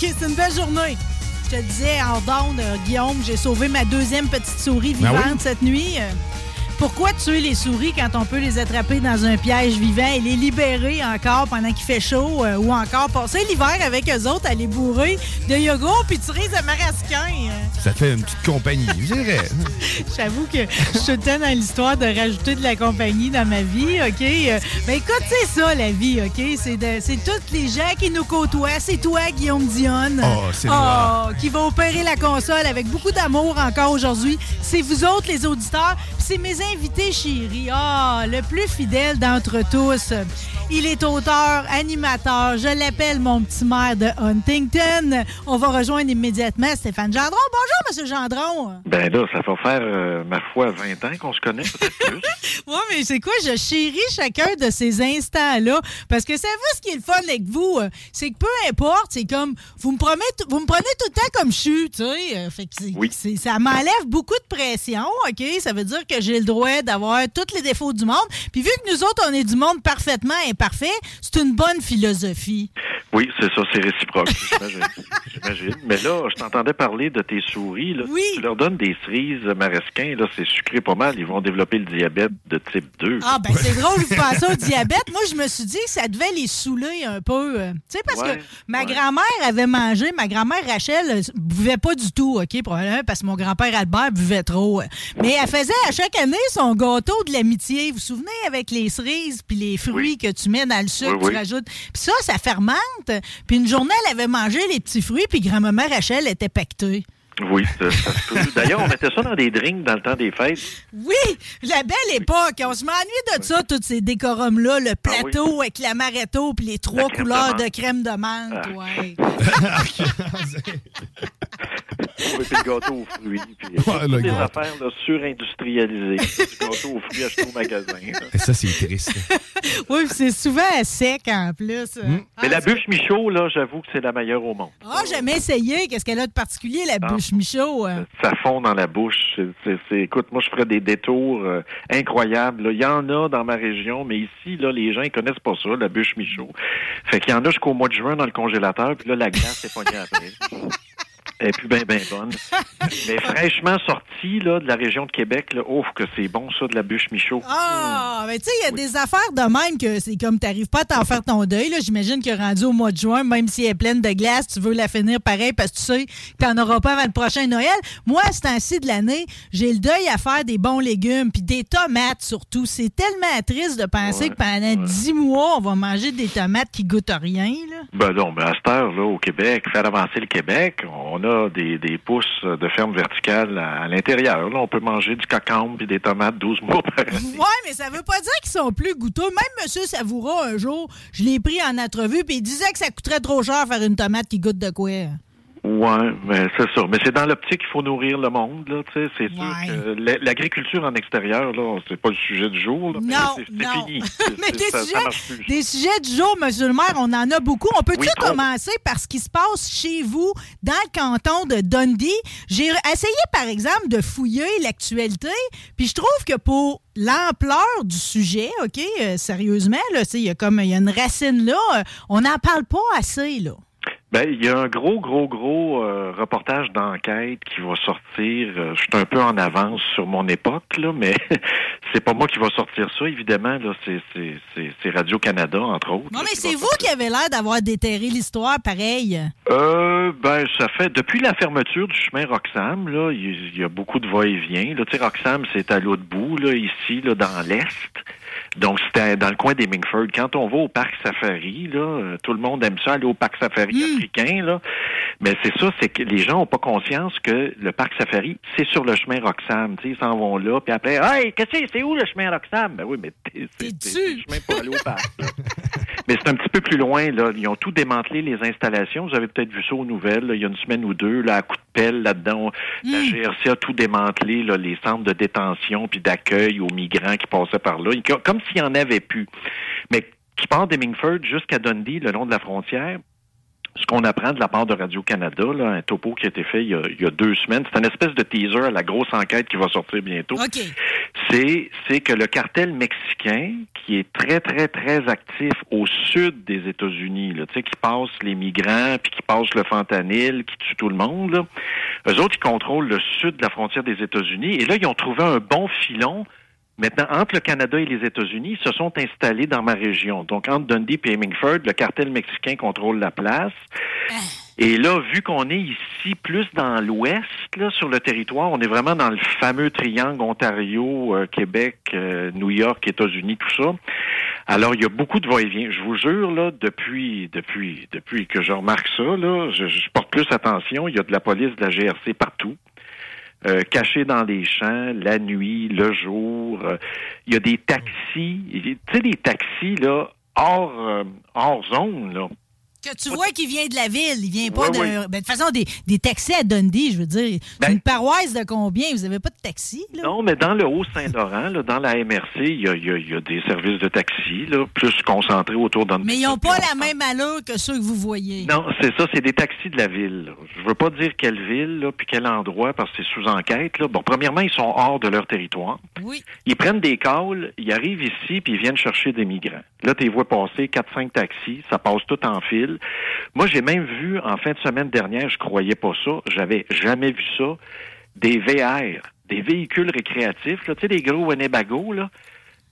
OK, c'est une belle journée. Je te disais en donne, Guillaume, j'ai sauvé ma deuxième petite souris Ben vivante oui. cette nuit. Pourquoi tuer les souris quand on peut les attraper dans un piège vivant et les libérer encore pendant qu'il fait chaud euh, ou encore passer l'hiver avec eux autres à les bourrer de yogourt puis tirer de marasquin? euh? Ça fait une petite compagnie, je dirais. J'avoue que je suis temps dans l'histoire de rajouter de la compagnie dans ma vie, OK? Euh, Ben écoute, c'est ça, la vie, OK? C'est tous les gens qui nous côtoient. C'est toi, Guillaume Dionne. Oh, c'est. Oh, qui va opérer la console avec beaucoup d'amour encore aujourd'hui. C'est vous autres, les auditeurs. C'est mes invités chéris. Ah, le plus fidèle d'entre tous. Il est auteur, animateur. Je l'appelle mon petit maire de Huntington. On va rejoindre immédiatement Stéphane Gendron. Bonjour, Monsieur Gendron. Ben là, ça va faire, euh, ma foi, 20 ans qu'on se connaît, peut-être plus. Oui, mais c'est quoi? Je chéris chacun de ces instants-là. Parce que savez-vous ce qui est le fun avec vous? euh, C'est que peu importe, c'est comme, vous me, prenez, vous me prenez tout le temps comme je suis, tu sais. euh, Fait que c'est- Oui. c'est- ça m'enlève beaucoup de pression, OK? Ça veut dire que j'ai le droit d'avoir tous les défauts du monde. Puis vu que nous autres, on est du monde parfaitement imparfait, c'est une bonne philosophie. Oui, c'est ça, c'est réciproque, j'imagine. Mais là, je t'entendais parler de tes souris. Là. Oui. Tu leur donnes des cerises maresquins, là, c'est sucré pas mal. Ils vont développer le diabète de type 2. Ah, ben c'est drôle, vous pensez au diabète. Moi, je me suis dit que ça devait les saouler un peu. euh, Tu sais, parce Ouais, que ma ouais. grand-mère avait mangé, ma grand-mère Rachel euh, buvait pas du tout, OK, probablement parce que mon grand-père Albert buvait trop. euh. Mais elle faisait à chaque année son gâteau de l'amitié. Vous vous souvenez, avec les cerises puis les fruits que tu mets dans le sucre, Oui, tu oui. rajoutes. Puis ça, ça fermente. Puis une journée, elle avait mangé les petits fruits, puis grand-maman Rachel était pactée. Oui, ça, ça se peut. D'ailleurs, on mettait ça dans des drinks dans le temps des fêtes. Oui, la belle époque. On se m'ennuie de ça, tous ces décorums-là. Le plateau avec l'amaretto puis les trois Ah couleurs de crème de menthe. Ah. ouais. Oui, puis le gâteau aux fruits. Puis, euh, Ouais, le des gâteau. affaires là, surindustrialisées. gâteau aux fruits acheté au magasin. là. Ça, c'est triste. Oui, puis c'est souvent à sec en plus. Hmm. Ah, Mais la bûche Michaud, là, j'avoue que c'est la meilleure au monde. Ah, j'ai jamais essayé. Qu'est-ce qu'elle a de particulier, la Ah. Michaud? euh? Ça fond dans la bouche. Écoute, moi, je ferais des détours euh, incroyables. là. Il y en a dans ma région, mais ici, là, les gens, ils connaissent pas ça, la bûche Michaud. Fait qu'il y en a jusqu'au mois de juin dans le congélateur, puis là, la glace est pognée après. Et puis, ben, ben bonne. Mais fraîchement sortie, là, de la région de Québec, là, ouf, que c'est bon, ça, de la bûche Michaud. Ah, mais tu sais, il y a des affaires de même que c'est comme t'arrives pas à t'en faire ton deuil. là. J'imagine que rendu au mois de juin, même si elle est pleine de glace, tu veux la finir pareil parce que tu sais que t'en auras pas avant le prochain Noël. Moi, à ce temps-ci de l'année, j'ai le deuil à faire des bons légumes puis des tomates surtout. C'est tellement triste de penser Ouais, que pendant dix mois, on va manger des tomates qui goûtent à rien. Là. Ben non, mais à cette heure, là, au Québec, faire avancer le Québec, on a des, pousses de ferme verticale à, l'intérieur. Là, on peut manger du cacambe puis des tomates 12 mois par. Ouais, mais ça veut pas dire qu'ils sont plus goûteux. Même M. Savoura, un jour, je l'ai pris en entrevue puis il disait que ça coûterait trop cher faire une tomate qui goûte de quoi. Ouais, mais c'est ça. Mais c'est dans l'optique qu'il faut nourrir le monde, là. Tu sais, c'est sûr que l'agriculture en extérieur, là, c'est pas le sujet du jour. Là, Non, c'est- fini. Mais des ça- sujets, des sujets du jour, Monsieur le maire, on en a beaucoup. On peut-tu Oui, commencer par ce qui se passe chez vous dans le canton de Dundee? J'ai essayé, par exemple, de fouiller l'actualité, puis je trouve que pour l'ampleur du sujet, OK, euh, sérieusement, là, il y a comme il y a une racine là, euh, on n'en parle pas assez, là. Ben, il y a un gros, gros, gros euh, reportage d'enquête qui va sortir. Euh, je suis un peu en avance sur mon époque, là, mais c'est pas moi qui va sortir ça, évidemment. Là, c'est, c'est, c'est, c'est Radio-Canada, entre autres. Non, mais c'est vous sortir. qui avez l'air d'avoir déterré l'histoire, pareil. Euh, ben, ça fait depuis la fermeture du chemin Roxham, là, il y, a beaucoup de va-et-vient. Là, tu sais, Roxham, c'est à l'autre bout, là, ici, là, dans l'est. Donc, c'était dans le coin des Mingford. Quand on va au parc safari, là, euh, tout le monde aime ça, aller au parc safari Mm. africain, là. Mais c'est ça, c'est que les gens ont pas conscience que le parc safari, c'est sur le chemin Roxham. Ils s'en vont là, puis après, hey, qu'est-ce que c'est? C'est où le chemin Roxham? Ben oui, mais t'es- T'es chemin pour aller au parc. Mais c'est un petit peu plus loin, là. Ils ont tout démantelé, les installations. Vous avez peut-être vu ça aux nouvelles, là, il y a une semaine ou deux, là, à coup de pelle, là-dedans. La GRC a tout démantelé, là, les centres de détention puis d'accueil aux migrants qui passaient par là. Comme s'il y en avait plus. Mais qui part d'Hemingford jusqu'à Dundee, le long de la frontière, ce qu'on apprend de la part de Radio-Canada, là, un topo qui a été fait il y a, il y a deux semaines, c'est une espèce de teaser à la grosse enquête qui va sortir bientôt OK. c'est c'est que le cartel mexicain qui est très très très actif au sud des États-Unis, là, tu sais qui passe les migrants puis qui passe le fentanyl, qui tue tout le monde, là. eux autres ils contrôlent le sud de la frontière des États-Unis et là ils ont trouvé un bon filon. Maintenant, entre le Canada et les États-Unis, ils se sont installés dans ma région. Donc, entre Dundee et Hemingford, le cartel mexicain contrôle la place. Et là, vu qu'on est ici plus dans l'ouest, là, sur le territoire, on est vraiment dans le fameux triangle Ontario, euh, Québec, euh, New York, États-Unis, tout ça. Alors, il y a beaucoup de va-et-vient. Je vous jure, là, depuis, depuis, depuis que je remarque ça, là, je, je porte plus attention. Il y a de la police, de la GRC partout. Euh, cachés dans les champs, la nuit, le jour. Euh, Il y a des taxis, tu sais, des taxis, là, hors, euh, hors zone, là. Que tu vois qu'il vient de la ville, il vient pas Oui. Ben, de toute façon, des, des taxis à Dundee, je veux dire. Ben- une paroisse de combien? Vous avez pas de taxi, là? Non, mais dans le Haut-Saint-Laurent, dans la MRC, il y a, y a- il y a des services de taxi, là, plus concentrés autour d'un. Mais ils n'ont pas la même allure que ceux que vous voyez. Non, c'est ça, c'est des taxis de la ville. là. Je veux pas dire quelle ville, là, puis quel endroit, parce que c'est sous enquête. Là. Bon, premièrement, ils sont hors de leur territoire. Oui. Ils prennent des calls, ils arrivent ici, puis ils viennent chercher des migrants. Là, tu les vois passer 4-5 taxis, ça passe tout en Moi, j'ai même vu, en fin de semaine dernière, je croyais pas ça, j'avais jamais vu ça, des VR, des véhicules récréatifs, là, tu sais, des gros Winnebago, là,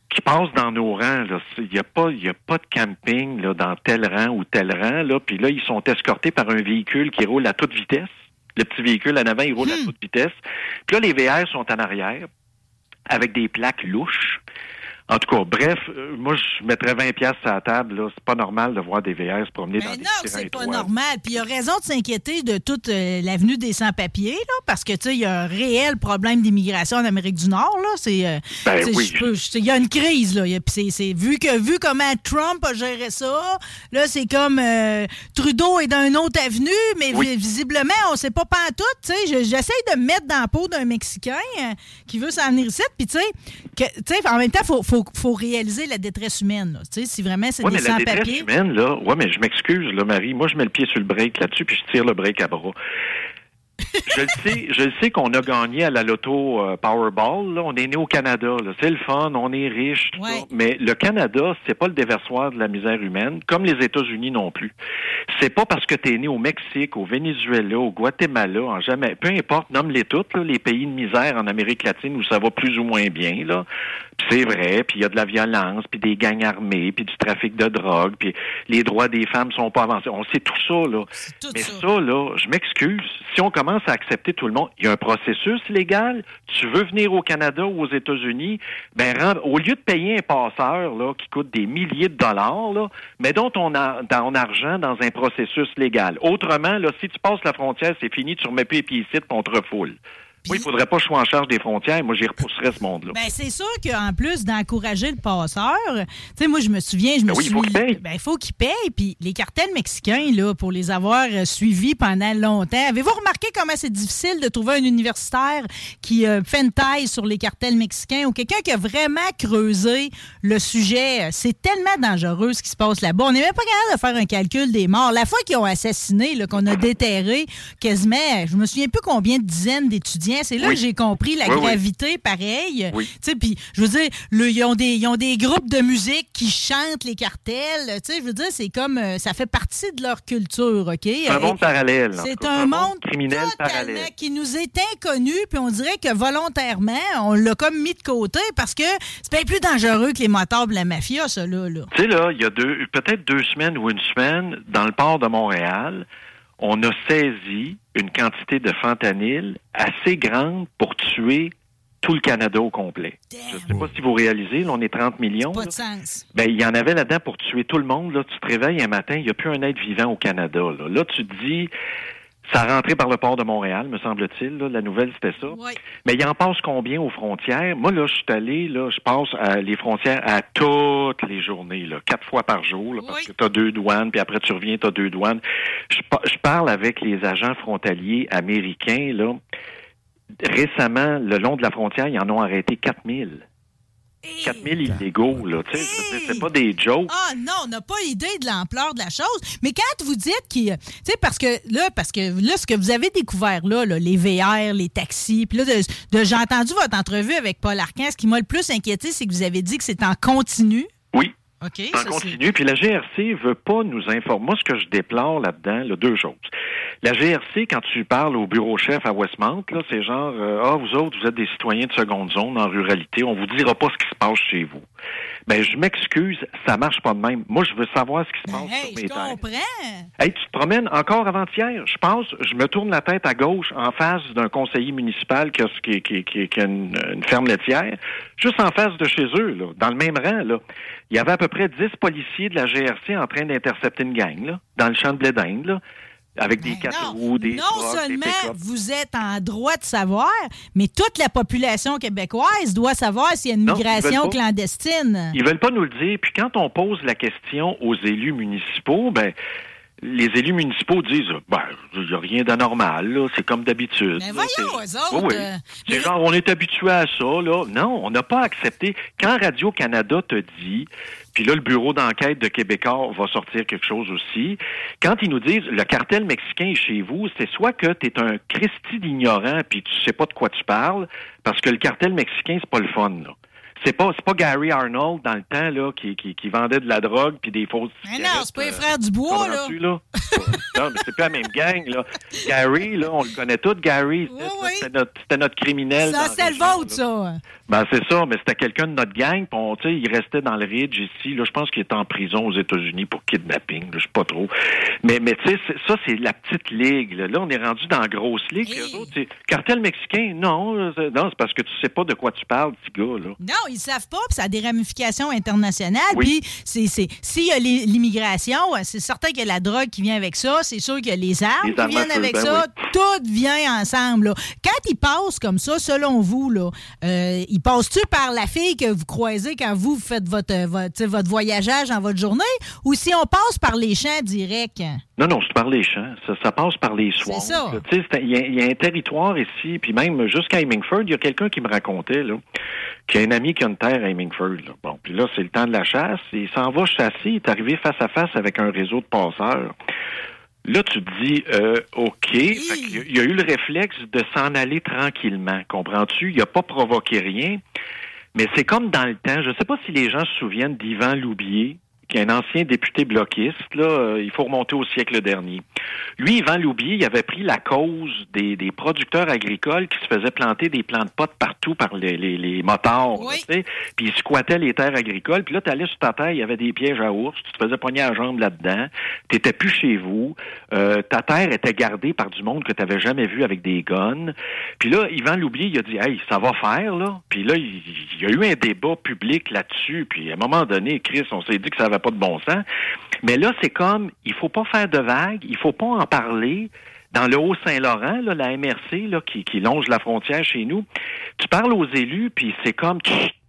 qui passent dans nos rangs. Il n'y a, pas- y a pas de camping là, dans tel rang ou tel rang. Là. Puis là, ils sont escortés par un véhicule qui roule à toute vitesse. Le petit véhicule en avant, il roule à toute vitesse. Puis là, les VR sont en arrière avec des plaques louches. En tout cas, bref, euh, moi, je mettrais 20 pièces à la table. là. C'est pas normal de voir des VR se promener dans Mais des non, c'est pas normal. Puis il y a raison de s'inquiéter de toute euh, l'avenue des sans-papiers, là, parce que, tu sais, il y a un réel problème d'immigration en Amérique du Nord, là. C'est. euh, Ben oui. Il y a une crise, là. A- puis c'est, c'est- vu, que, vu comment Trump a géré ça, là, c'est comme Trudeau est dans une autre avenue, mais Oui. visiblement, on sait pas pantoute, tu sais. Je- J'essaie de me mettre dans la peau d'un Mexicain qui veut s'en venir ici, puis tu sais, que- tu sais, en même temps, il faut, faut, faut réaliser la détresse humaine, là. Tu sais, si vraiment c'est Oui, des mais la détresse sans-papiers. humaine, là, ouais, mais je m'excuse, là, Marie. Moi, je mets le pied sur le break là-dessus, puis je tire le break à bras. Je le sais, je le sais qu'on a gagné à la loto euh, Powerball. Là. On est né au Canada. C'est le fun, on est riche, tout Ouais. ça. Mais le Canada, c'est pas le déversoir de la misère humaine, comme les États-Unis non plus. C'est pas parce que tu es né au Mexique, au Venezuela, au Guatemala, en jamais, peu importe, nomme-les toutes, là, les pays de misère en Amérique latine où ça va plus ou moins bien. Là. C'est vrai, puis il y a de la violence, puis des gangs armés, puis du trafic de drogue, puis les droits des femmes sont pas avancés. On sait tout ça, là. C'est tout Mais ça. ça, là, je m'excuse. Si on commence à accepter tout le monde, il y a un processus légal. Tu veux venir au Canada ou aux États-Unis, ben au lieu de payer un passeur là qui coûte des milliers de dollars, là, mets donc ton, a- ton argent dans un processus légal. Autrement, là, si tu passes la frontière, c'est fini, tu remets plus les pieds ici, on. Oui, il faudrait pas que je sois en charge des frontières. Moi, j'y repousserais ce monde-là. Ben, c'est sûr qu'en plus d'encourager le passeur, tu sais, moi, je me souviens, je me Ben oui, suis. il faut qu'il paye. Ben, il faut qu'il paye. Puis les cartels mexicains, là, pour les avoir euh, suivis pendant longtemps, avez-vous remarqué comment c'est difficile de trouver un universitaire qui euh, fait une taille sur les cartels mexicains ou quelqu'un qui a vraiment creusé le sujet? C'est tellement dangereux ce qui se passe là-bas. On n'est même pas capable de faire un calcul des morts. La fois qu'ils ont assassiné, qu'on a déterré quasiment, je me souviens plus combien de dizaines d'étudiants, c'est là Oui. que j'ai compris la Oui, gravité pareil. Oui. Tu sais, puis je veux dire, le- ils, ont des, ils ont des groupes de musique qui chantent les cartels. Tu sais, je veux dire, c'est comme, euh, ça fait partie de leur culture, OK? C'est un monde parallèle. c'est un monde criminel totalement parallèle. qui nous est inconnu, puis on dirait que volontairement, on l'a comme mis de côté parce que c'est bien plus dangereux que les motards de la mafia, ça, là. là. Tu sais, là, il y a deux, peut-être deux semaines ou une semaine, dans le port de Montréal, on a saisi une quantité de fentanyl assez grande pour tuer tout le Canada au complet. Je ne sais pas si vous réalisez, là, on est 30 millions. Pas de sens. Ben, il y en avait là-dedans pour tuer tout le monde. Là, tu te réveilles un matin, il n'y a plus un être vivant au Canada. Là, Là, tu te dis, ça a rentré par le port de Montréal, me semble-t-il. La nouvelle, c'était ça. Mais il en passe combien aux frontières? Moi, là, je suis allé, là, je passe à les frontières à toutes les journées, là, quatre fois par jour, là, parce que tu as deux douanes, puis après tu reviens, tu as deux douanes. Je, je parle avec les agents frontaliers américains, là. Récemment, le long de la frontière, ils en ont arrêté 4000. 4000 illégaux, là. Tu sais, c'est pas des jokes. Ah non, on n'a pas idée de l'ampleur de la chose. Mais quand vous dites qu'il. Tu sais, parce que là, parce que là, ce que vous avez découvert là, là, les VR, les taxis, puis là, de, de- j'ai entendu votre entrevue avec Paul Arcan. Ce qui m'a le plus inquiété, c'est que vous avez dit que c'est en continu. Oui. OK. Ça ça, c'est- continue. Puis la GRC veut pas nous informer. Moi, ce que je déplore là-dedans, là, deux choses. La GRC, quand tu parles au bureau chef à Westmount, là, c'est genre euh, Ah, vous autres, vous êtes des citoyens de seconde zone en ruralité, on vous dira pas ce qui se passe chez vous. Ben, je m'excuse, ça marche pas de même. Moi, je veux savoir ce qui se passe Hey, sur je mes terres. comprends. Hey, tu te promènes encore avant-hier? Je passe, je me tourne la tête à gauche en face d'un conseiller municipal qui a, qui, qui, qui- qui a une, une ferme laitière, juste en face de chez eux, là, dans le même rang. Là. Il y avait à peu près 10 policiers de la GRC en train d'intercepter une gang, là, dans le champ de blé d'Inde, avec des Ben quatre non, roues, des non seulement vous êtes en droit de savoir, mais toute la population québécoise doit savoir s'il y a une Non, migration clandestine. Ils veulent pas nous le dire. Puis quand on pose la question aux élus municipaux, ben les élus municipaux disent ben il n'y a rien d'anormal, là, c'est comme d'habitude. Mais là, voyons, c'est- eux autres, oui. euh, C'est mais- genre on est habitué à ça, là. Non, on n'a pas accepté. Quand Radio-Canada te dit, puis là, le bureau d'enquête de Québécois va sortir quelque chose aussi. Quand ils nous disent le cartel mexicain est chez vous, c'est soit que tu es un Christi d'ignorant puis tu sais pas de quoi tu parles, parce que le cartel mexicain, c'est pas le fun, là. C'est pas, c'est pas Gary Arnold dans le temps là qui, qui, qui vendait de la drogue puis des fausses Mais non, c'est pas les euh, frères Dubois, là. là? non, mais c'est pas la même gang, là. Gary, là, on le connaît tous, Gary. Oui, C'était oui. notre, notre criminel. Ça, c'est le vôtre, ça. Ben, c'est ça, mais c'était quelqu'un de notre gang. On, il restait dans le Ridge ici. Là, je pense qu'il était en prison aux États-Unis pour kidnapping. Je sais pas trop. Mais, mais tu sais, ça, c'est la petite ligue. Là, Là, on est rendu dans la grosse ligue. Autres, cartel mexicain. Non, euh, c'est- non, c'est parce que tu sais pas de quoi tu parles, petit gars. Là. Non, ils savent pas, puis ça a des ramifications internationales. Oui. Puis c'est, c'est, s'il y a l'immigration, euh, c'est certain qu'il y a la drogue qui vient avec ça, c'est sûr qu'il y a les armes Les qui armes viennent avec ben ça, tout vient ensemble. là. Quand ils passent comme ça, selon vous, là, euh, ils passent-tu par la fille que vous croisez quand vous faites votre, euh, votre, voyageage en votre journée, ou si on passe par les champs directs? Non, non, c'est par les champs. Ça, ça passe par les soirs. C'est ça. Il y, a- il y a un territoire ici, puis même jusqu'à Hemingford, il y a quelqu'un qui me racontait là, qu'il y a un ami qui a une terre à Hemingford. Là. Bon, puis là, c'est le temps de la chasse. Il s'en va chasser. Il est arrivé face à face avec un réseau de passeurs. Là, tu te dis, euh, OK. Il y a eu le réflexe de s'en aller tranquillement. Comprends-tu? Il n'a pas provoqué rien. Mais c'est comme dans le temps. Je ne sais pas si les gens se souviennent d'Yvan Loubier, qui est un ancien député bloquiste. Là, euh, il faut remonter au siècle dernier. Lui, Yvan Loubier, il avait pris la cause des, des producteurs agricoles qui se faisaient planter des plants de potes partout par les, les, les motards. Oui. tu sais. Puis ils squattaient les terres agricoles. Puis là, tu allais sur ta terre, il y avait des pièges à ours. Tu te faisais pogner la jambe là-dedans. Tu plus chez vous. Euh, ta terre était gardée par du monde que tu n'avais jamais vu avec des guns. Puis là, Yvan Loubier, il a dit, hey, ça va faire, là. Puis là, il, il y a eu un débat public là-dessus. Puis à un moment donné, Chris, on s'est dit que ça pas de bon sens. Mais là, c'est comme, il faut pas faire de vagues, il faut pas en parler. dans le Haut-Saint-Laurent, la MRC là, qui, qui longe la frontière chez nous, tu parles aux élus, puis c'est comme,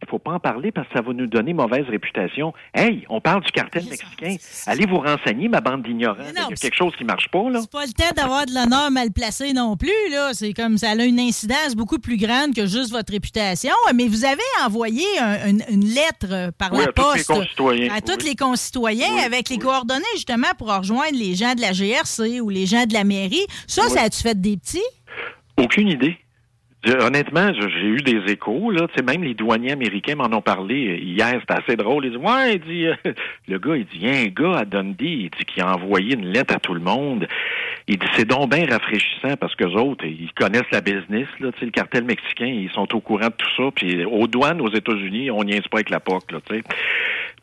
il faut pas en parler parce que ça va nous donner mauvaise réputation. Hey, on parle du cartel mexicain. Allez vous renseigner, ma bande d'ignorants. Il y a quelque chose qui marche pas, là. C'est pas le temps d'avoir de l'honneur mal placé non plus, là. C'est comme ça a une incidence beaucoup plus grande que juste votre réputation. Mais vous avez envoyé un- une, une lettre par Oui, la à tous les poste concitoyens, à tous oui. les concitoyens Oui, avec les coordonnées justement pour rejoindre les gens de la GRC ou les gens de la mairie. Ça, ça a-tu fait des petits? Aucune idée. Honnêtement, j'ai eu des échos, là. Même les douaniers américains m'en ont parlé hier. C'était assez drôle. Ils disent, ouais, il dit, euh, le gars, il dit, il y a un gars à Dundee, qui a envoyé une lettre à tout le monde. Il dit, c'est donc bien rafraîchissant parce que autres, ils connaissent la business, là. Le cartel mexicain, ils sont au courant de tout ça. Puis aux douanes aux États-Unis, on niaise pas avec la POC, là.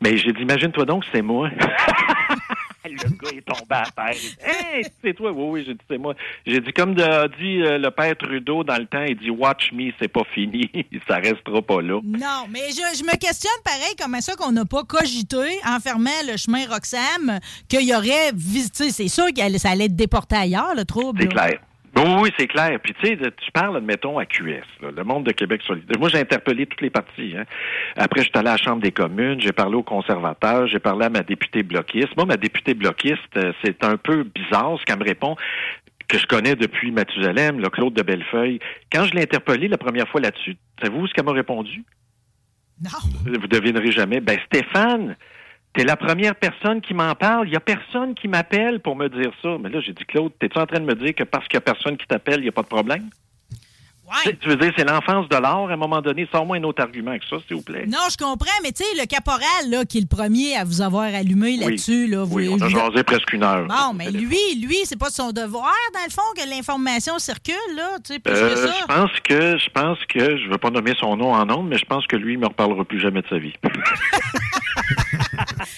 Mais j'ai dit, imagine-toi donc, c'est moi. Le gars est tombé à terre. Hey, c'est toi? Oui, oui, j'ai dit, c'est moi. J'ai dit, comme de- a dit euh, le père Trudeau dans le temps, il dit, watch me, c'est pas fini. Ça restera pas là. Non, mais je, je me questionne pareil comment ça qu'on n'a pas cogité en fermant le chemin Roxham qu'il y aurait visité. C'est sûr que ça allait être déporté ailleurs, le trouble. C'est clair. Oui, oui, c'est clair. Puis tu sais, tu parles, admettons, à QS, là, le monde de Québec solidaire. Moi, j'ai interpellé toutes les parties. Hein. Après, je suis allé à la Chambre des communes, j'ai parlé aux conservateurs, j'ai parlé à ma députée bloquiste. Moi, ma députée bloquiste, euh, c'est un peu bizarre ce qu'elle me répond que je connais depuis Mathusalem, là, Claude de Bellefeuille. Quand je l'ai interpellée la première fois là-dessus, savez-vous ce qu'elle m'a répondu? Non. Vous devinerez jamais. Ben, Stéphane, t'es la première personne qui m'en parle. Il y a personne qui m'appelle pour me dire ça. Mais là, j'ai dit, Claude, t'es-tu en train de me dire que parce qu'il y a personne qui t'appelle, il n'y a pas de problème? Tu sais, Tu veux dire, c'est l'enfance de l'art, à un moment donné. Sors-moi un autre argument que ça, s'il vous plaît. Non, je comprends, mais tu sais, le caporal, là, qui est le premier à vous avoir allumé là-dessus, là, vous- Oui, on a jasé presque une heure. Bon, mais lui, lui, c'est pas de son devoir, dans le fond, que l'information circule, là, tu sais, plus que Euh, ça. je pense que, je pense que, je veux pas nommer son nom en nombre, mais je pense que lui, il me reparlera plus jamais de sa vie.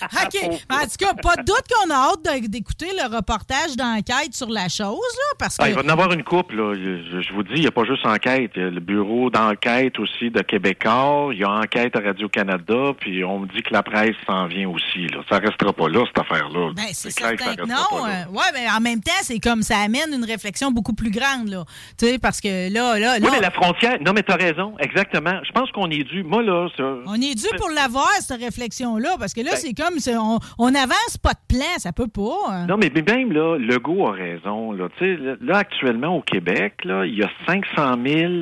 OK. En tout cas, pas de doute qu'on a hâte d'écouter le reportage d'enquête sur la chose, là, parce que... Ah, il va en avoir une couple, là. Je, je vous dis, il n'y a pas juste enquête. Il y a le bureau d'enquête aussi de Québécois. Il y a enquête à Radio-Canada. Puis on me dit que la presse s'en vient aussi, là. Ça restera pas là, cette affaire-là. Ben, c'est clair que ça certain que restera non. euh, ouais, mais en même temps, c'est comme ça amène une réflexion beaucoup plus grande, là. Tu sais, parce que là, là, Oui, là, mais la frontière. Non, mais t'as raison. Exactement. Je pense qu'on est dû. Moi, là, ça. on est dû pour l'avoir, cette réflexion-là, parce que là, Ben- c'est comme, on, on avance pas de plan, ça peut pas. Non, mais mais même là, Legault a raison. Là, Tu sais, là, là, actuellement, au Québec, là, il y a 500 000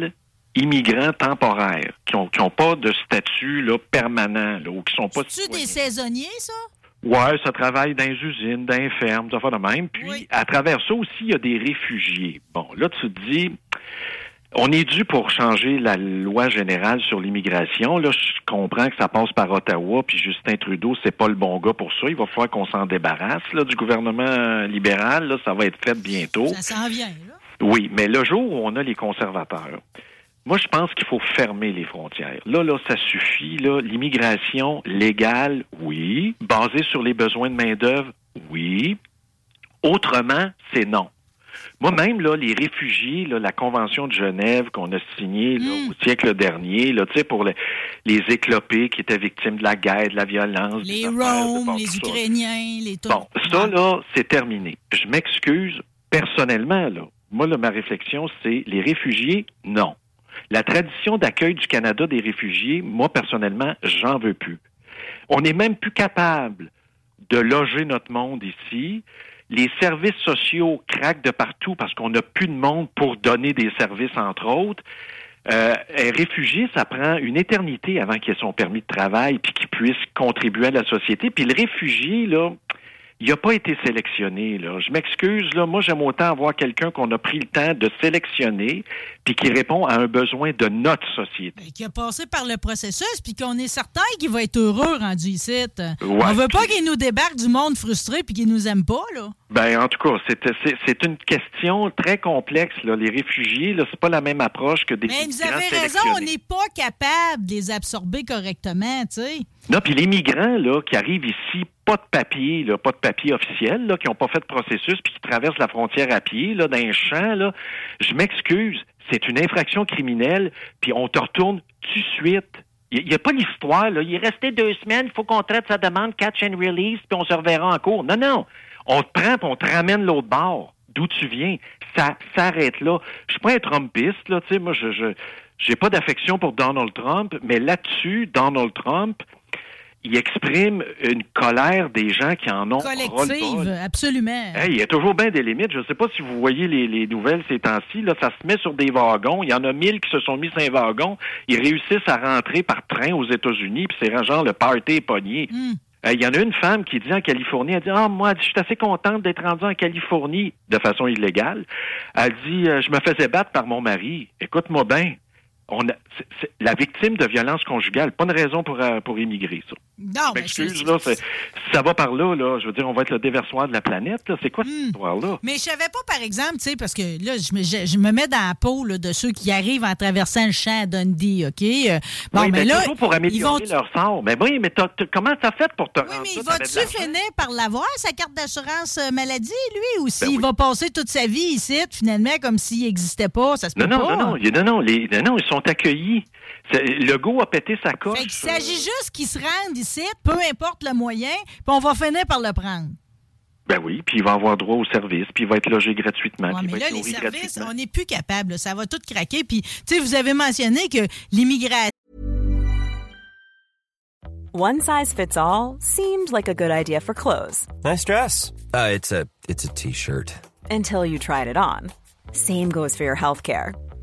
immigrants temporaires qui ont, qui ont pas de statut là, permanent là, ou qui sont pas C'est-tu des saisonniers, ça? Ouais, ça travaille dans les usines, dans les fermes, ça fait de même. Puis, Oui. à travers ça aussi, il y a des réfugiés. Bon, là, tu te dis, on est dû pour changer la loi générale sur l'immigration. Là, je comprends que ça passe par Ottawa, puis Justin Trudeau, c'est pas le bon gars pour ça. Il va falloir qu'on s'en débarrasse là, du gouvernement libéral. Là, ça va être fait bientôt. Ça s'en vient, là. Oui, mais le jour où on a les conservateurs, moi, je pense qu'il faut fermer les frontières. Là, là, ça suffit. Là, l'immigration légale, oui. Basée sur les besoins de main d'œuvre, oui. Autrement, c'est non. Moi-même, là, les réfugiés, là, la Convention de Genève qu'on a signée là, Mm. au siècle dernier, là, tu sais, pour les, les éclopés qui étaient victimes de la guerre, de la violence. Les Roms, bon, les. Ukrainiens, les. Bon, ça, là, c'est terminé. Je m'excuse personnellement, là. Moi, là, ma réflexion, c'est les réfugiés, non. La tradition d'accueil du Canada des réfugiés, moi, personnellement, j'en veux plus. On n'est même plus capable de loger notre monde ici. Les services sociaux craquent de partout parce qu'on n'a plus de monde pour donner des services, entre autres. Euh, un réfugié, ça prend une éternité avant qu'il ait son permis de travail puis qu'il puisse contribuer à la société. Puis le réfugié, là, il n'a pas été sélectionné. Là. Je m'excuse, là. Moi, j'aime autant avoir quelqu'un qu'on a pris le temps de sélectionner puis qui répond à un besoin de notre société. Qui a passé par le processus, puis qu'on est certain qu'il va être heureux rendu ici. On veut pas qu'il nous débarque du monde frustré puis qu'il nous aime pas, là. Ben, en tout cas, c'est, une question très complexe. Là. Les réfugiés, là, c'est pas la même approche que des Mais vous avez raison, on n'est pas capable de les absorber correctement, tu sais. Non, puis les migrants là, qui arrivent ici, pas de papier, là, pas de papier officiel, là, qui n'ont pas fait de processus, puis qui traversent la frontière à pied, là, dans un champ, là, je m'excuse, c'est une infraction criminelle, puis on te retourne tout de suite. Il n'y a pas l'histoire, là. Il est resté deux semaines, il faut qu'on traite sa demande catch and release, puis on se reverra en cours. Non, non. On te prend, puis on te ramène l'autre bord. d'où tu viens? Ça s'arrête là. Je suis pas un Trumpiste, là, tu sais, moi, je, je, j'ai pas d'affection pour Donald Trump, mais là-dessus, Donald Trump, il exprime une colère des gens qui en ont Collective, absolument. Hey, il y a toujours bien des limites. Je ne sais pas si vous voyez les, les nouvelles ces temps-ci. Là, ça se met sur des wagons. Il y en a mille qui se sont mis sur un wagon. Ils réussissent à rentrer par train aux États-Unis, puis c'est genre le party est pogné. Hmm. Euh, Il y en a une femme qui dit en Californie, elle dit Ah, moi, elle dit, je suis assez contente d'être rendue en Californie de façon illégale. Elle dit euh, Je me faisais battre par mon mari. Écoute-moi bien. On a, la victime de violence conjugale, pas une raison pour, euh, pour immigrer, ça. Non, mais M'excuse, c'est- là, ça va par là, là, je veux dire, on va être le déversoir de la planète, là. C'est quoi cette Hmm. histoire-là? Mais je savais pas, par exemple, tu sais, parce que là, je me, je, je me mets dans la peau là, de ceux qui arrivent en traversant le champ à Dundee, OK? Euh, Bon, oui, mais mais là, toujours pour ils améliorer vont... leur sort. Mais oui, mais t'as- t'as- comment t'as fait pour te Oui, mais il va-tu finir par l'avoir, sa carte d'assurance euh, maladie, lui, ou s'il Ben oui. va passer toute sa vie ici, finalement, comme s'il n'existait pas? Ça se peut Non, non, pas? non, non, non, non, les, non, non, ils sont accueillis. Le go a pété sa coche. Fait qu'il s'agit juste qu'ils se rendent ici, peu importe le moyen, puis on va finir par le prendre. Ben oui, puis il va avoir droit au service, puis il va être logé gratuitement, Ouais, puis il mais va là, être les services, gratuitement. on n'est plus capable. Ça va tout craquer. Puis, tu sais, vous avez mentionné que l'immigration, One size fits all seemed like a good idea for clothes Nice dress. Uh, it's a it's a t-shirt. until you tried it on. Same goes for your healthcare.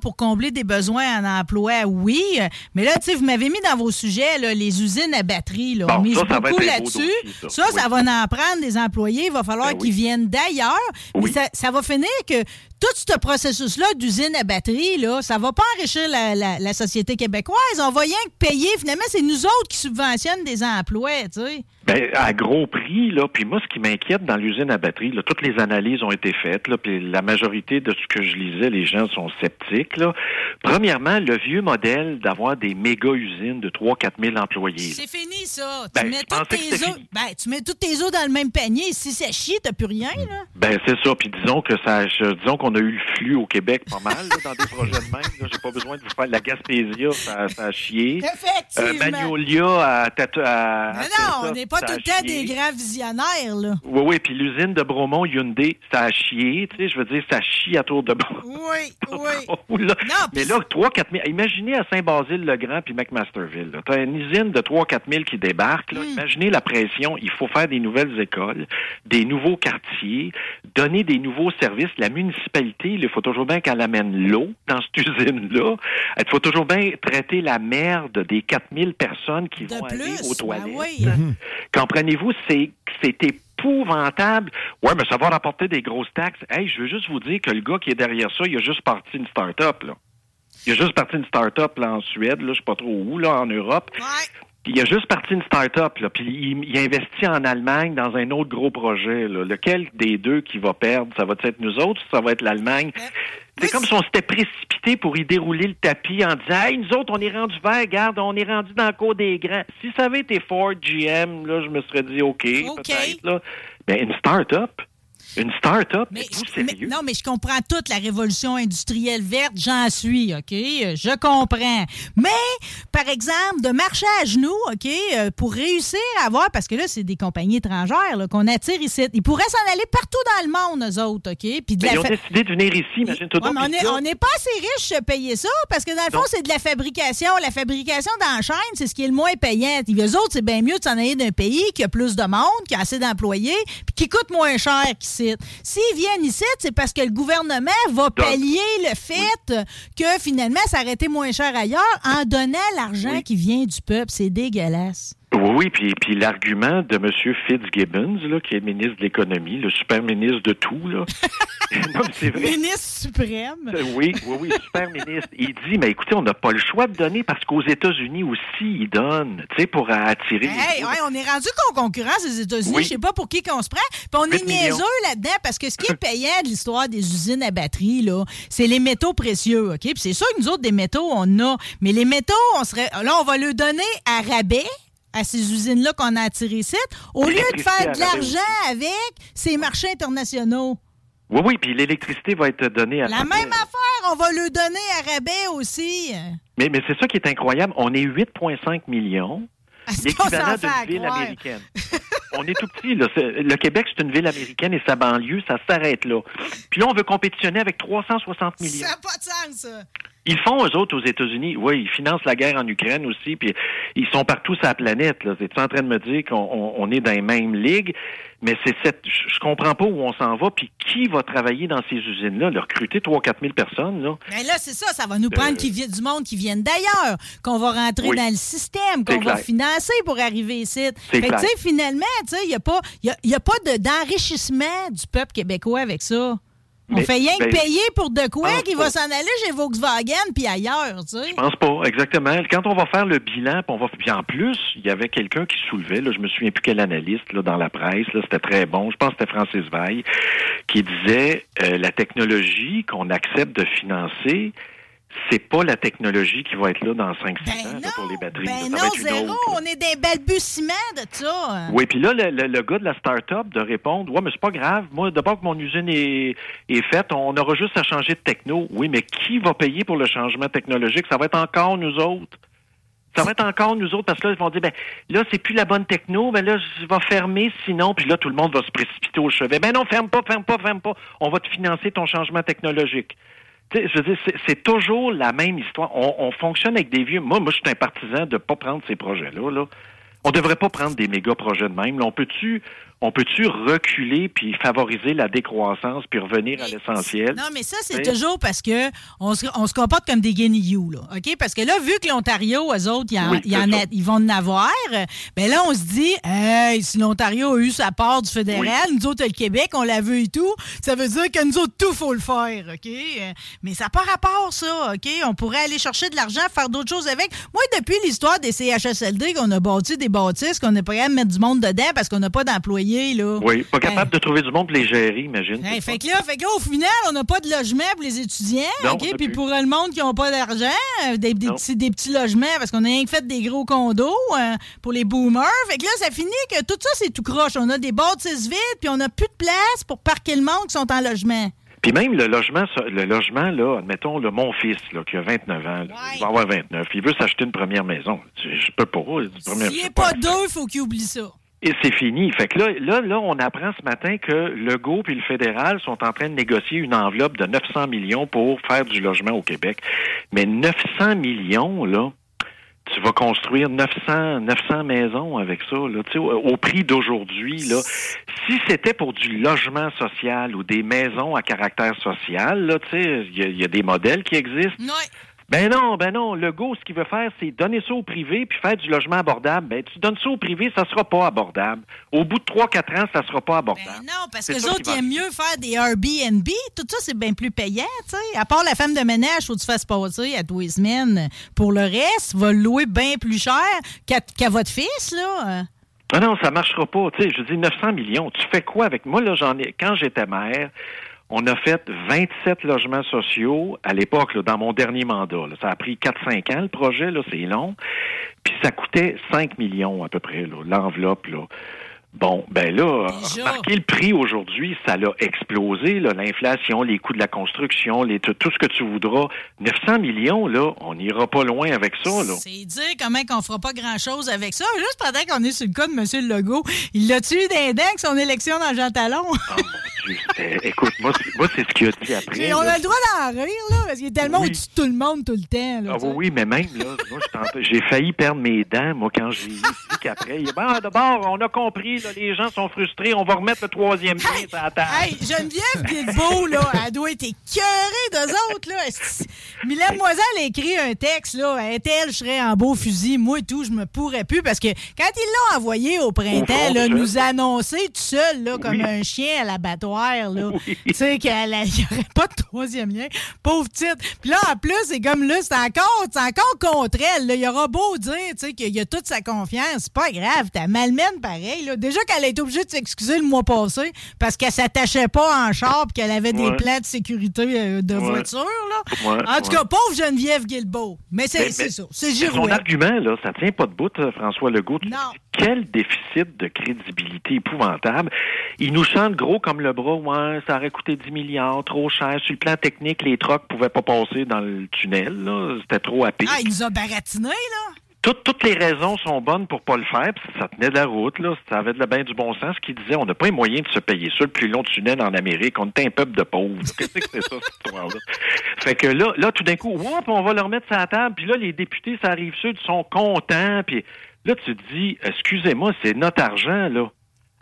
Pour combler des besoins en emploi, oui. Mais là, tu sais, vous m'avez mis dans vos sujets, là, les usines à batterie. Là. Bon, On mise ça, ça va beaucoup là-dessus. ça. Ça, Oui. ça va en prendre des employés. Il va falloir Ben oui. qu'ils viennent d'ailleurs. Mais Oui. ça, ça va finir que tout ce processus-là d'usine à batterie, là, ça va pas enrichir la, la- la société québécoise. On va rien que payer. Finalement, c'est nous autres qui subventionnent des emplois, tu sais. Ben, à gros prix, là, puis moi, ce qui m'inquiète dans l'usine à batterie, là, toutes les analyses ont été faites, là, puis la majorité de ce que je lisais, les gens sont sceptiques. Là. Premièrement, le vieux modèle d'avoir des méga-usines de 3-4 000 employés. C'est fini, ça. Ben, tu, mets toutes tes fini. ben, tu mets tous tes œufs dans le même panier. Si ça chie, t'as plus rien, là. Ben c'est ça. Puis disons que ça, disons qu'on a eu le flux au Québec pas mal là, dans des projets de même. J'ai pas besoin de vous faire la Gaspésia, ça, ça a chié. Euh, Effectivement. Magnolia à, à, Mais à non, ça, on n'est pas ça tout a le temps des grands visionnaires, là. Oui, oui, puis l'usine de Bromont Hyundai, ça a chié, tu sais, je veux dire, ça chie à tour de bras. Oui, oui. Oh, là. Non, Mais là, 3-4 000, imaginez à Saint-Basile-le-Grand puis McMasterville. Tu as une usine de 3-4 000 qui débarque. Hmm. Imaginez la pression. Il faut faire des nouvelles écoles, des nouveaux quartiers, donner des nouveaux services. La municipalité, il faut toujours bien qu'elle amène l'eau dans cette usine-là. Il faut toujours bien traiter la merde des 4 000 personnes qui De vont aller aux ben toilettes. oui. Comprenez-vous, c'est épouvantable. Ouais, mais ça va rapporter des grosses taxes. Hey, je veux juste vous dire que le gars qui est derrière ça, il a juste parti une start-up, là. Il a juste parti une start-up là, en Suède, là, je sais pas trop où, là, en Europe. Ouais. Puis il a juste parti une start-up, là, puis il, il investit en Allemagne dans un autre gros projet. Là. Lequel des deux qui va perdre? Ça va être nous autres ou ça va être l'Allemagne? C'est comme si on s'était précipité pour y dérouler le tapis en disant Hey, nous autres, on est rendu vert, regarde, on est rendu dans le cours des grands. Si ça avait été Ford, GM, là, je me serais dit OK, OK. peut-être. Là. Mais une start-up, une start-up, mais- sérieux? non, mais je comprends toute la révolution industrielle verte, j'en suis, OK? Je comprends. Mais, par exemple, de marcher à genoux, OK, euh, pour réussir à avoir, parce que là, c'est des compagnies étrangères qu'on attire ici. Ils pourraient s'en aller partout dans le monde, eux autres, OK? Puis de Mais la ils ont décidé de venir ici, imagine-toi Ouais, donc, mais on n'est pas assez riche de payer ça parce que dans le fond, c'est de la fabrication. La fabrication chaîne, c'est ce qui est le moins payant. Puis eux autres, c'est bien mieux de s'en aller d'un pays qui a plus de monde, qui a assez d'employés, puis qui coûte moins cher qu'ici. Ici. S'ils viennent ici, c'est parce que le gouvernement va pallier le fait que finalement, ça aurait été moins cher ailleurs en donnant l'argent qui vient du peuple. C'est dégueulasse. Oui, oui, puis, puis l'argument de M. Fitzgibbons, là, qui est ministre de l'économie, le super ministre de tout, là. non, c'est vrai. Ministre suprême? Euh, Oui, oui, oui, super ministre. Il dit, mais écoutez, on n'a pas le choix de donner parce qu'aux États-Unis aussi, ils donnent, tu sais, pour attirer. les ouais, on est rendu qu'on concurrence des États-Unis. Oui. Je sais pas pour qui qu'on se prend. Puis on est 8 millions. niaiseux là-dedans parce que ce qui est payant de l'histoire des usines à batterie, là, c'est les métaux précieux, OK? Puis c'est sûr que nous autres, des métaux, on a. Mais les métaux, on serait. Là, on va le donner à rabais à ces usines-là qu'on a attirées ici, au lieu de faire de l'argent avec ces marchés internationaux. Oui, oui, puis l'électricité va être donnée à La même affaire, on va le donner à rabais aussi. Mais, mais c'est ça qui est incroyable. On est 8,5 millions. Qu'on L'équivalent d'une ville croire? américaine. On est tout petit. Là. Le Québec, c'est une ville américaine et sa banlieue, ça s'arrête là. Puis là, on veut compétitionner avec 360 millions. Ça n'a pas de sens, ça. Ils font, eux autres, aux États-Unis. Oui, ils financent la guerre en Ukraine aussi, puis ils sont partout sur la planète. Là. Es-tu en train de me dire qu'on on- on est dans les mêmes ligues? Mais c'est cette... Je comprends pas où on s'en va, puis qui va travailler dans ces usines-là? Recruter 3 4 000 personnes, là? Mais là, c'est ça, ça va nous prendre qui vient du monde qui viennent d'ailleurs, qu'on va rentrer Euh. Oui. dans le système, qu'on va financer pour arriver ici. Fait que, clair. tu sais, finalement, tu sais, il n'y a pas, y a, y a pas de- d'enrichissement du peuple québécois avec ça. On Mais- fait rien que ben, payer pour de quoi pense qui pas. va s'en aller chez Volkswagen puis ailleurs, tu sais. Je pense pas, exactement. Quand on va faire le bilan, puis on va. Puis en plus, il y avait quelqu'un qui soulevait, là, je me souviens plus quel analyste là, dans la presse, là, c'était très bon. Je pense que c'était Francis Veil, qui disait euh, la technologie qu'on accepte de financer, c'est pas la technologie qui va être là dans 5-6 ans là, pour les batteries. Ben Ça non, zéro, on est des balbutiements de ça. Oui, puis là, le, le- le gars de la start-up de répondre, ouais, mais c'est pas grave. Moi, d'abord que mon usine est, est faite, on aura juste à changer de techno. Oui, mais qui va payer pour le changement technologique? Ça va être encore nous autres. Ça va être encore nous autres parce que là, ils vont dire, ben là, c'est plus la bonne techno, ben là, je vais fermer sinon, puis là, tout le monde va se précipiter au chevet. Ben non, ferme pas, ferme pas, ferme pas. On va te financer ton changement technologique. Tu sais, je veux dire, c'est- toujours la même histoire. On, on fonctionne avec des vieux. Moi, moi, je suis un partisan de pas prendre ces projets-là. Là. On devrait pas prendre des méga projets de même. On peut-tu, on peut-tu reculer puis favoriser la décroissance puis revenir à l'essentiel? Non, mais ça, c'est toujours parce que on se, on se comporte comme des guenilloux, là. OK? Parce que là, vu que l'Ontario, eux autres, ils, Oui, vont en avoir, ben là, on se dit, hey, si l'Ontario a eu sa part du fédéral, nous autres, le Québec, on l'a vu et tout, ça veut dire que nous autres, tout, faut le faire, OK? Euh, Mais ça n'a pas rapport, ça, OK? On pourrait aller chercher de l'argent, faire d'autres choses avec. Moi, depuis l'histoire des CHSLD, qu'on a bâti des bâtisses, qu'on n'est pas capable de mettre du monde dedans parce qu'on n'a pas d'employés, là. Oui, pas capable de trouver du monde pour les gérer, imagine. Hey, fait que là, fait que là, au final, on n'a pas de logement pour les étudiants, Non, OK? a Puis pour le monde qui n'a pas d'argent, des, petits, des petits logements, parce qu'on a rien que fait des gros condos euh, pour les boomers. Fait que là, ça finit que tout ça, c'est tout croche. On a des bâtisses vides, puis on n'a plus de place pour parquer le monde qui sont en logement. Puis même le logement, le logement, là, admettons, là, mon fils, là, qui a 29 ans, là, il va avoir 29, il veut s'acheter une première maison. Je, je peux pas. S'il n'est peux pas le deux, il faut qu'il oublie ça. Et c'est fini. Fait que là, là, là, on apprend ce matin que le GO et le fédéral sont en train de négocier une enveloppe de 900 millions pour faire du logement au Québec. Mais 900 millions, là, tu vas construire 900, 900 maisons avec ça, là, tu sais, au, prix d'aujourd'hui, là. Si c'était pour du logement social ou des maisons à caractère social, là, tu sais, il y a des modèles qui existent. Ben non, ben non. Le go, ce qu'il veut faire, c'est donner ça au privé puis faire du logement abordable. Ben, tu donnes ça au privé, ça sera pas abordable. Au bout de 3-4 ans, ça sera pas abordable. Non, parce que les autres, ils aiment mieux faire des Airbnb. Tout ça, c'est bien plus payant, tu sais. À part la femme de ménage, faut que tu fasses passer à tous les semaines. Pour le reste, va louer bien plus cher qu'à votre fils, là. Ah non, ça marchera pas. Tu sais, je dis 900 millions. Tu fais quoi avec moi là J'en ai. Quand j'étais maire, on a fait 27 logements sociaux à l'époque, dans mon dernier mandat. Ça a pris 4-5 ans le projet, là, c'est long. Puis ça coûtait 5 millions à peu près, l'enveloppe là. Bon, ben là, remarquez le prix aujourd'hui, ça l'a explosé, l'inflation, les coûts de la construction, les, tout, tout ce que tu voudras. 900 millions, là, on n'ira pas loin avec ça, là. C'est dire comment qu'on fera pas grand-chose avec ça. Juste pendant qu'on est sur le cas de M. Legault, il l'a tué d'un avec son élection dans Jean Talon? Euh, écoute, moi, c'est- moi c'est ce qu'il a dit après. Et on a le droit d'en rire, là, parce qu'il est tellement Oui. au-dessus de tout le monde tout le temps. Là, Ah oui, oui, mais même, là, j'ai failli perdre mes dents, moi, quand j'ai dit qu'après, bon, d'abord, on a compris, là, les gens sont frustrés, on va remettre le troisième lien la table. Hey, Geneviève Guilbeault, là, elle doit être écœurée d'eux autres, là. Mylène Moiselle a écrit un texte, là. Elle, je serais en beau fusil. Moi et tout, je me pourrais plus parce que quand ils l'ont envoyé au printemps, là, nous annoncer tout seul, là, comme un chien à l'abattoir, là. Oui. Tu sais, qu'il n'y aurait pas de troisième lien. Pauvre titre. Puis là, en plus, c'est comme là, c'est encore, c'est encore contre elle, là. Il aura beau dire, tu sais, qu'il y a toute sa confiance. C'est pas grave. T'as malmène pareil, là. Déjà qu'elle a été obligée de s'excuser le mois passé parce qu'elle s'attachait pas en char pis qu'elle avait des plans de sécurité euh, de Ouais. voiture, là. Ouais, en tout cas, pauvre Geneviève Guilbeault. Mais c'est ça. C'est Mais Son girouette. argument, là, ça tient pas de bout, euh, François Legault. Tu Non. te dis, Quel déficit de crédibilité épouvantable. Il nous chante gros comme le bras. Ouais, ça aurait coûté 10 milliards, trop cher. Sur le plan technique, les trucks pouvaient pas passer dans le tunnel. C'était trop à pic. Ah, il nous a baratiné, là. Toutes, les raisons sont bonnes pour pas le faire, puis ça tenait de la route, là. Ça avait de la bien du bon sens. Qui disait, on n'a pas les moyens de se payer ça, le plus long tunnel en Amérique. On était un peuple de pauvres. Qu'est-ce que c'est ça, cette histoire-là? Fait que là, là, tout d'un coup, on va le remettre sur la table, puis là, les députés, ça arrive sud, sont contents, puis là, tu te dis, excusez-moi, c'est notre argent, là.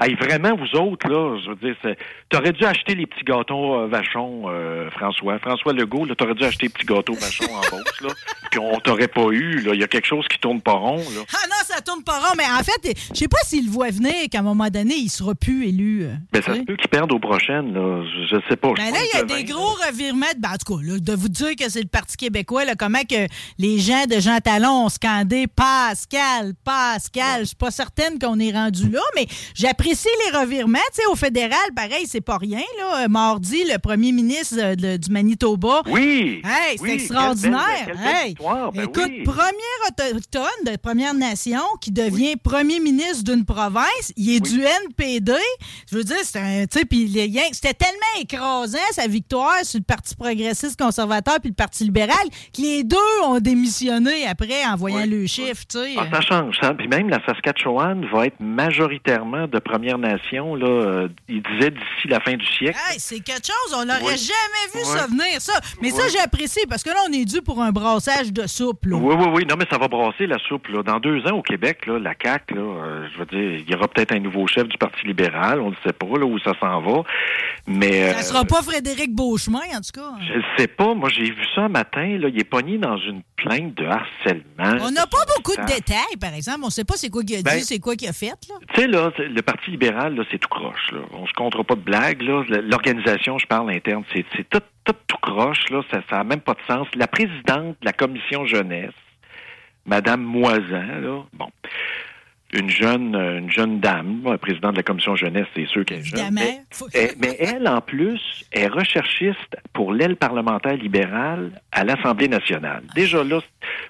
Hey, vraiment, vous autres, là, je veux dire, c'est- t'aurais dû acheter les petits gâteaux euh, vachons, euh, François. François Legault, là, t'aurais dû acheter les petits gâteaux vachons en Beauce, là, puis on t'aurait pas eu, là. Il y a quelque chose qui tourne pas rond, là. Ah non, ça tourne pas rond. Mais en fait, je sais pas s'il le voit venir qu'à un moment donné, il sera plus élu. euh, Ben, tu ça se peut qu'ils perdent aux prochaines, là. Je, je sais pas. Je Ben là, il y a des gros revirements. de- Ben, en tout cas, là, de vous dire que c'est le Parti québécois, là, comment que les gens de Jean Talon ont scandé Pascal, Pascal. Je suis pas certaine qu'on est rendu là, mais j'apprécie les revirements. Tu sais, au fédéral, pareil, c'est pas rien. Là. Euh, Mardi, le premier ministre euh, de- du Manitoba. Oui! Hey, c'est Oui, extraordinaire. quelle belle- quelle belle Hey, histoire, ben Écoute, oui. premier autochtone de Première Nation qui devient premier ministre d'une province, il est du NPD. Je veux dire, c'est un, tu sais, puis c'était tellement écrasant sa victoire sur le Parti progressiste conservateur puis le Parti libéral que les deux ont démissionné après en voyant le chiffre, tu sais. Ah, ça change. Ça. Puis même la Saskatchewan va être majoritairement de Première Nation. Là, euh, il disait d'ici la fin du siècle. Hey, c'est quelque chose, on n'aurait Oui. jamais vu Ouais. ça venir, ça. Mais ça, Ouais. j'apprécie parce que là, on est dû pour un brassage de soupe, là. Oui, oui, oui. Non, mais ça va brasser la soupe. Là. Dans deux ans au Québec, là, la CAQ, là, euh, je veux dire, il y aura peut-être un nouveau chef du Parti libéral. On ne sait pas là, où ça s'en va. Mais Ça euh, sera pas Frédéric Beauchemin, en tout cas. je ne sais pas. Moi, j'ai vu ça un matin. Là, il est pogné dans une plainte de harcèlement. On n'a pas beaucoup de détails. par exemple. On ne sait pas c'est quoi qu'il a Ben, dit, c'est quoi qu'il a fait. Là. Tu sais, là, le Parti libéral, là, c'est tout croche, là. On se comptera pas de blague, L'organisation, je parle interne, c'est c'est tout, tout, tout croche, là. Ça n'a même pas de sens. La présidente de la commission jeunesse, Madame Moisan, là, bon, une jeune, euh, une jeune dame, présidente de la commission jeunesse, c'est sûr qu'elle est jeune. Mais, Faut- eh, mais elle, en plus, est recherchiste pour l'aile parlementaire libérale à l'Assemblée nationale. Déjà là,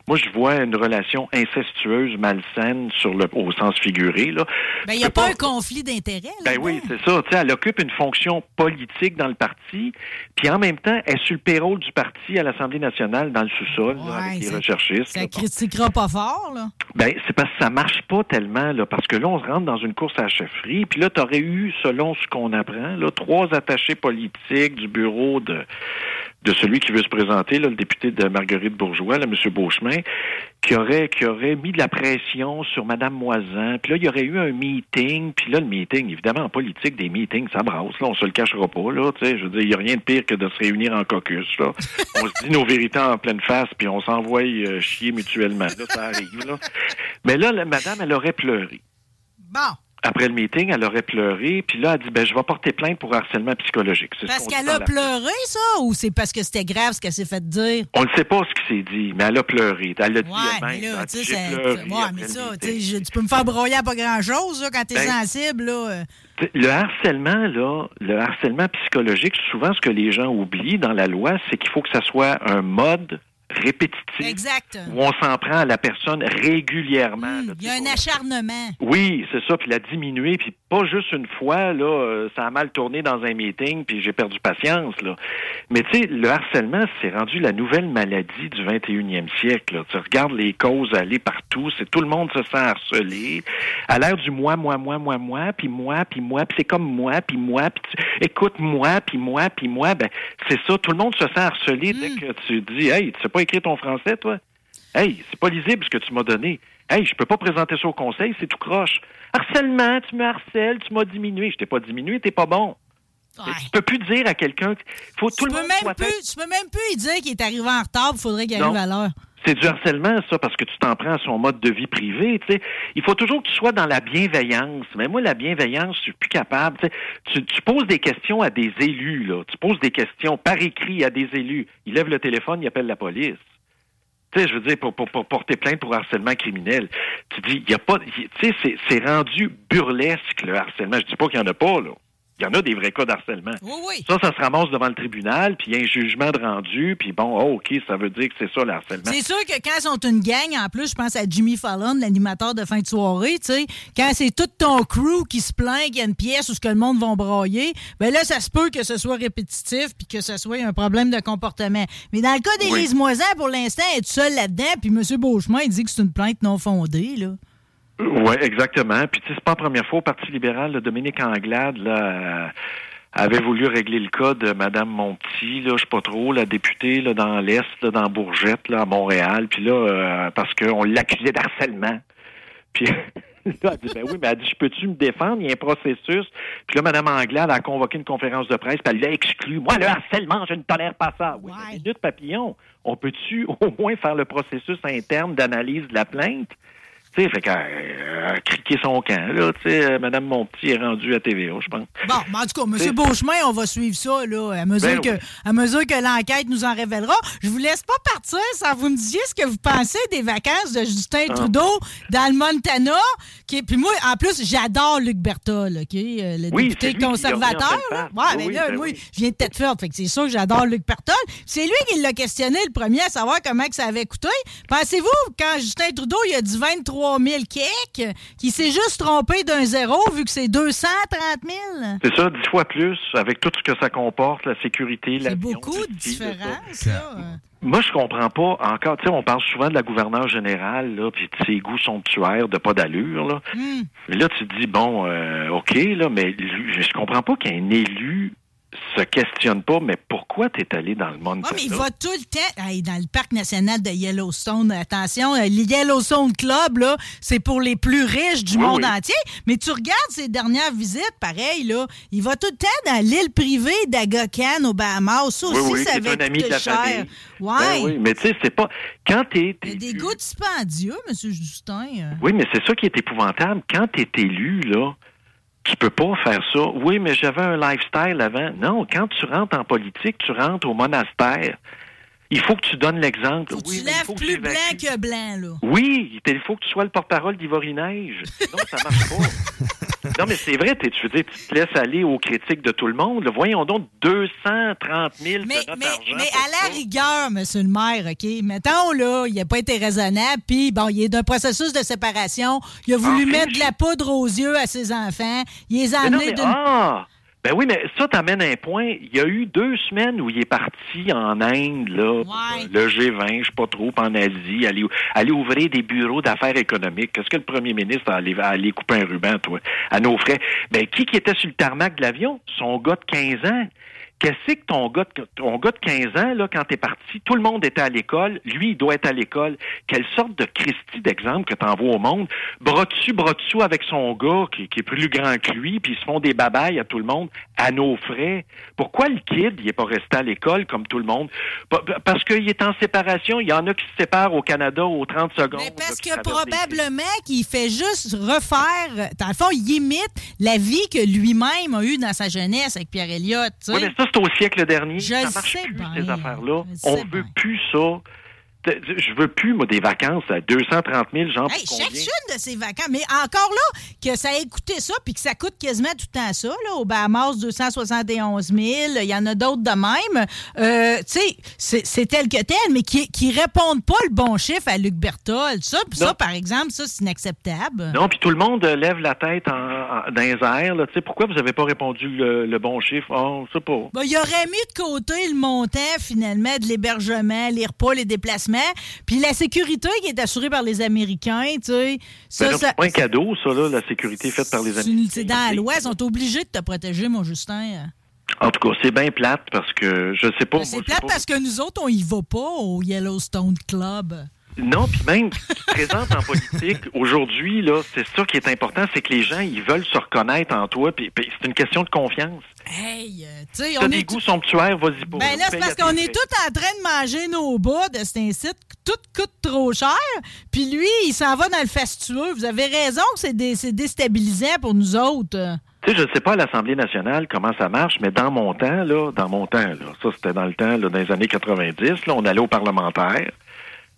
moi, je vois une relation incestueuse, malsaine, sur le, au sens figuré, là. Ben, il n'y a pas un conflit d'intérêt. ben oui, c'est ça. Elle occupe une fonction politique dans le parti, puis en même temps, elle est sur le payroll du parti à l'Assemblée nationale dans le sous-sol, Ouais, avec les recherchistes. Ça. Bon. critiquera pas fort, là. Ben, c'est parce que ça marche pas tellement, parce que là, on se rentre dans une course à la chefferie, puis là, tu aurais eu, selon ce qu'on apprend, là, trois attachés politiques du bureau de de celui qui veut se présenter, là, le député de Marguerite Bourgeois, M. Beauchemin, qui aurait, qui aurait mis de la pression sur Mme Moisan. Puis là, il y aurait eu un meeting. Puis là, le meeting, évidemment, en politique, des meetings, ça brasse. Là, on se le cachera pas. Là, je veux dire, il n'y a rien de pire que de se réunir en caucus. Là. on se dit nos vérités en pleine face, puis on s'envoie euh, chier mutuellement. Là, ça arrive. Là. Mais là, la madame, elle aurait pleuré. Bon. Après le meeting, elle aurait pleuré, puis là, elle dit, ben, je vais porter plainte pour harcèlement psychologique. Parce qu'elle a pleuré, ça, ou c'est parce que c'était grave ce qu'elle s'est fait dire? On ne sait pas ce qui s'est dit, mais elle a pleuré. Elle dit Ouais, elle-même. a tu dit, ouais, mais ça, tu je- tu peux me faire broyer à pas grand-chose, quand t'es Ben- sensible, là. euh. Le harcèlement, là, le harcèlement psychologique, souvent ce que les gens oublient dans la loi, c'est qu'il faut que ça soit un mode répétitif Exact. où on s'en prend à la personne régulièrement. Là, Il y a un acharnement. Oui, c'est ça, puis la diminuer, puis Pas juste une fois, là, euh, ça a mal tourné dans un meeting, puis j'ai perdu patience, là. Mais tu sais, le harcèlement, c'est rendu la nouvelle maladie du 21e siècle. là. Tu regardes les causes aller partout, c'est tout le monde se sent harcelé. À l'ère du moi, moi, moi, moi, moi, puis moi, puis moi, puis c'est comme moi, puis moi, puis tu- écoute moi, puis moi, puis moi, ben c'est ça, tout le monde se sent harcelé dès que tu dis Hey, tu sais pas écrire ton français, toi? Hey, c'est pas lisible ce que tu m'as donné. Hey, je peux pas présenter ça au conseil, c'est tout croche. Harcèlement, tu me harcèles, tu m'as diminué. Je t'ai pas diminué, t'es pas bon. Ouais. Tu peux plus dire à quelqu'un que faut tout Tu le monde même soit plus, tu peux même plus lui dire qu'il est arrivé en retard, il faudrait qu'il arrive à l'heure. C'est du harcèlement, ça, parce que tu t'en prends à son mode de vie privé. tu sais. Il faut toujours que tu sois dans la bienveillance. Mais moi, la bienveillance, je suis plus capable. Tu, tu poses des questions à des élus, là. Tu poses des questions par écrit à des élus. Ils lèvent le téléphone, ils appellent la police. Tu sais, je veux dire, pour, pour- pour porter plainte pour harcèlement criminel. Tu dis, il y a pas, tu sais, c'est- rendu burlesque, le harcèlement. Je dis pas qu'il y en a pas, là. Il y en a des vrais cas d'harcèlement. Oui, oui. Ça, ça se ramasse devant le tribunal, puis il y a un jugement de rendu, puis bon, oh, OK, ça veut dire que c'est ça, le harcèlement. C'est sûr que quand ils sont une gang, en plus, je pense à Jimmy Fallon, l'animateur de fin de soirée, tu sais, quand c'est tout ton crew qui se plaint qu'il y a une pièce où ce que le monde va brailler, ben là, ça se peut que ce soit répétitif puis que ce soit un problème de comportement. Mais dans le cas d'Élise Moisan, pour l'instant, elle est seule là-dedans, puis M. Beauchemin, il dit que c'est une plainte non fondée, là. Oui, exactement. Puis tu sais, c'est pas la première fois au Parti libéral, là, Dominique Anglade, là, euh, avait voulu régler le cas de Mme Monti, là, je sais pas trop, la députée là, dans l'Est, là, dans Bourgette, là, à Montréal, puis là, euh, parce qu'on l'accusait d'harcèlement. Puis là, elle dit, ben oui, mais elle dit, je peux-tu me défendre? Il y a un processus. Puis là, Mme Anglade a convoqué une conférence de presse, puis elle l'a exclu. Moi, le harcèlement, je ne tolère pas ça. Oui, Ouais. minute papillon, on peut-tu au moins faire le processus interne d'analyse de la plainte? Tu sais, fait qu'elle euh, a criqué son camp, là. Tu sais, euh, Mme Monti est rendue à TVA, je pense. Bon, mais en tout cas, M. Beauchemin, on va suivre ça là, à mesure Ben que, oui. à mesure que l'enquête nous en révélera. Je vous laisse pas partir sans vous me disiez ce que vous pensez des vacances de Justin Ah. Trudeau dans le Montana. Qui, puis moi, en plus, j'adore Luc Berthold, OK? euh, le Oui, député conservateur. là. Ouais, face. mais Oui, là, ben moi, oui. je viens de Tedford, fait que c'est sûr que j'adore Luc Berthold. C'est lui qui l'a questionné le premier à savoir comment que ça avait coûté. Pensez-vous, quand Justin Trudeau, il a dit 23 000 kek, qu'il s'est juste trompé d'un zéro vu que c'est 230 000? C'est ça, dix fois plus, avec tout ce que ça comporte, la sécurité, la C'est beaucoup de différences, là. Moi, je comprends pas encore. Tu sais, on parle souvent de la gouverneure générale, là, puis de ses goûts somptuaires, de pas d'allure, là. Hmm. Mais là, tu te dis, bon, euh, OK, là, mais je comprends pas qu'un élu se questionne pas, mais pourquoi t'es allé dans le monde Oui, mais il va tout le temps Hey, dans le parc national de Yellowstone. Attention, euh, le Yellowstone Club, là, c'est pour les plus riches du Oui, monde oui. entier. Mais tu regardes ses dernières visites, pareil, là, il va tout le temps dans l'île privée d'Aga Khan au Bahamas. Ça aussi, Oui, oui, ça c'est avait un ami de la cher. famille. Ouais. Ben oui, mais tu sais, c'est pas. Quand t'es. T'es des goûts dispendieux, M. Justin. Oui, mais c'est ça qui est épouvantable. Quand tu es élu, là, tu peux pas faire ça. Oui, mais j'avais un lifestyle avant. Non, quand tu rentres en politique, tu rentres au monastère. Il faut que tu donnes l'exemple. Oui, tu lèves plus blanc que blanc, là. Oui, il faut que tu sois le porte-parole d'Ivory-Neige. Non, ça marche pas. non, mais c'est vrai, tu veux dire, tu te laisses aller aux critiques de tout le monde. là. Voyons donc, 230 000 Mais, de notre mais, argent mais à la ça. rigueur, monsieur le maire, OK? Mettons, là, il n'a pas été raisonnable, puis bon, il est d'un processus de séparation. Il a voulu Enfin, mettre de la poudre aux yeux à ses enfants. Il les a amenés d'une. ah! Ben oui, mais ça t'amène un point. Il y a eu deux semaines où il est parti en Inde, là, Ouais. le G20, je sais pas trop, en Asie, aller, aller ouvrir des bureaux d'affaires économiques. Qu'est-ce que le premier ministre a allé, a allé couper un ruban, toi, à nos frais? Ben, qui qui était sur le tarmac de l'avion? Son gars de 15 ans. Qu'est-ce que ton gars, de, ton gars de 15 ans, là, quand t'es parti, tout le monde était à l'école, lui, il doit être à l'école. Quelle sorte de Christie d'exemple que t'envoies au monde? Bras dessus, bras dessous avec son gars qui, qui est plus grand que lui, puis ils se font des babayes à tout le monde, à nos frais? Pourquoi le kid, il est pas resté à l'école comme tout le monde? Pa- pa- Parce qu'il est en séparation. Il y en a qui se séparent au Canada aux 30 secondes. Mais parce là, que probablement qu'il fait juste refaire, dans le fond, il imite la vie que lui-même a eue dans sa jeunesse avec Pierre Elliott. tu sais. Oui, mais ça, c'est au siècle dernier. Je ça marche sais plus, bien. ces affaires-là. Je On veut bien. plus ça. Je veux plus, moi, des vacances à 230 000, genre, Hey, combien? chacune de ces vacances. Mais encore là, que ça ait coûté ça, puis que ça coûte quasiment tout le temps ça, là, au Bahamas, 271 000. Il y en a d'autres de même. Euh, tu sais, c'est- tel que tel, mais qui, qui répondent pas le bon chiffre à Luc Berthold. Ça, puis ça, par exemple, ça, c'est inacceptable. Non, puis tout le monde euh, lève la tête en, en- dans les airs. Là. Tu sais, Pourquoi vous n'avez pas répondu le, le bon chiffre? Oh, je sais pas. Ben, il aurait mis de côté le montant, finalement, de l'hébergement, les repas, les déplacements, puis la sécurité qui est assurée par les Américains, tu sais. Ça, Ben ça- c'est pas un cadeau, ça, là, la sécurité faite par les Américains. c'est dans l'Ouest, ils sont obligés de te protéger, mon Justin. En tout cas, c'est bien plate parce que je sais pas. Ben, C'est plate pas- parce que nous autres, on y va pas au Yellowstone Club. Non, puis même, tu te présentes en politique, aujourd'hui, là, c'est ça qui est important, c'est que les gens, ils veulent se reconnaître en toi, puis c'est une question de confiance. Hey, euh, tu sais, on des est. goûts somptuaires, vas-y pas. Ben là, c'est parce qu'on est tous en train de manger nos bas de cet incite. Tout coûte trop cher. Puis lui, il s'en va dans le fastueux. Vous avez raison que c'est dé- déstabilisant pour nous autres. Tu sais, je ne sais pas à l'Assemblée nationale comment ça marche, mais dans mon temps, là, dans mon temps, là, ça c'était dans le temps, là, dans les années 90, là, on allait au parlementaire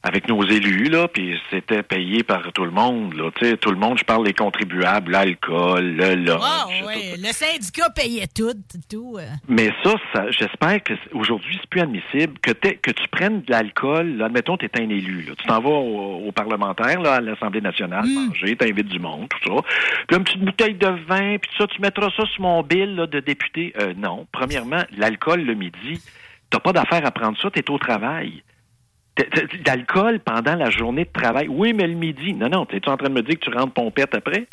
avec nos élus, là, puis c'était payé par tout le monde, là. Tu sais, tout le monde, je parle des contribuables, l'alcool, le lunch. Ah, tout ouais. Le syndicat payait tout. tout euh. Mais ça, ça j'espère que aujourd'hui, c'est plus admissible que, que tu prennes de l'alcool. Là, admettons, tu es un élu. Là. Tu t'en vas au, au parlementaire, là, à l'Assemblée nationale, manger, t'invites du monde, tout ça. Puis une petite bouteille de vin, puis ça, tu mettras ça sur mon bill là, de député. Euh, non. Premièrement, l'alcool le midi, t'as pas d'affaire à prendre ça, tu es au travail. D'alcool pendant la journée de travail. Oui, mais le midi. Non, non, t'es-tu en train de me dire que tu rentres pompette après?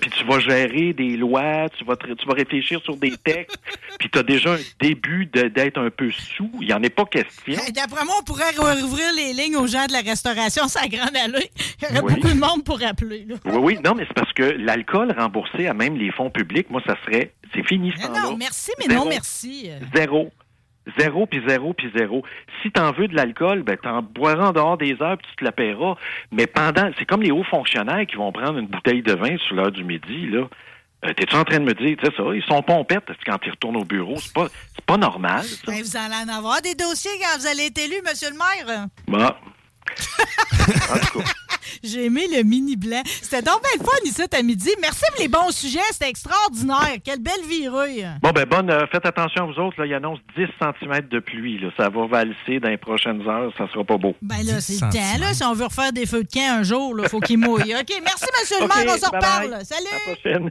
Puis tu vas gérer des lois, tu vas, tra- tu vas réfléchir sur des textes, puis tu as déjà un début d'être un peu sous. Il n'y en est pas question. D'après moi, on pourrait rouvrir les lignes aux gens de la restauration sa grande allée. Il y aurait Oui. beaucoup de monde pour appeler. là. Oui, oui, non, mais c'est parce que l'alcool remboursé à même les fonds publics, moi, ça serait, c'est fini ce temps-là. non, merci, mais Zéro. non, merci. Zéro. Zéro, puis zéro, puis zéro. Si t'en veux de l'alcool, ben t'en boiras en dehors des heures, puis tu te la paieras. Mais pendant, c'est comme les hauts fonctionnaires qui vont prendre une bouteille de vin sur l'heure du midi, là. Euh, T'es-tu en train de me dire, tu sais ça, ils sont pompettes quand ils retournent au bureau. C'est pas, c'est pas normal, ça. ben, vous allez en avoir des dossiers quand vous allez être élu, monsieur le maire. Bon. En tout cas. J'ai aimé le mini blanc. C'était donc bien le fun ici à midi. Merci pour les bons sujets. C'était extraordinaire. Quelle belle virée. Bon, ben, bonne, euh, faites attention à vous autres, là. Il annonce 10 cm de pluie, là. Ça va valser dans les prochaines heures. Ça sera pas beau. Ben là, c'est le temps, là. Si on veut refaire des feux de camp un jour, il faut qu'il mouille. OK, merci, monsieur le maire. On se reparle. À la Salut. prochaine.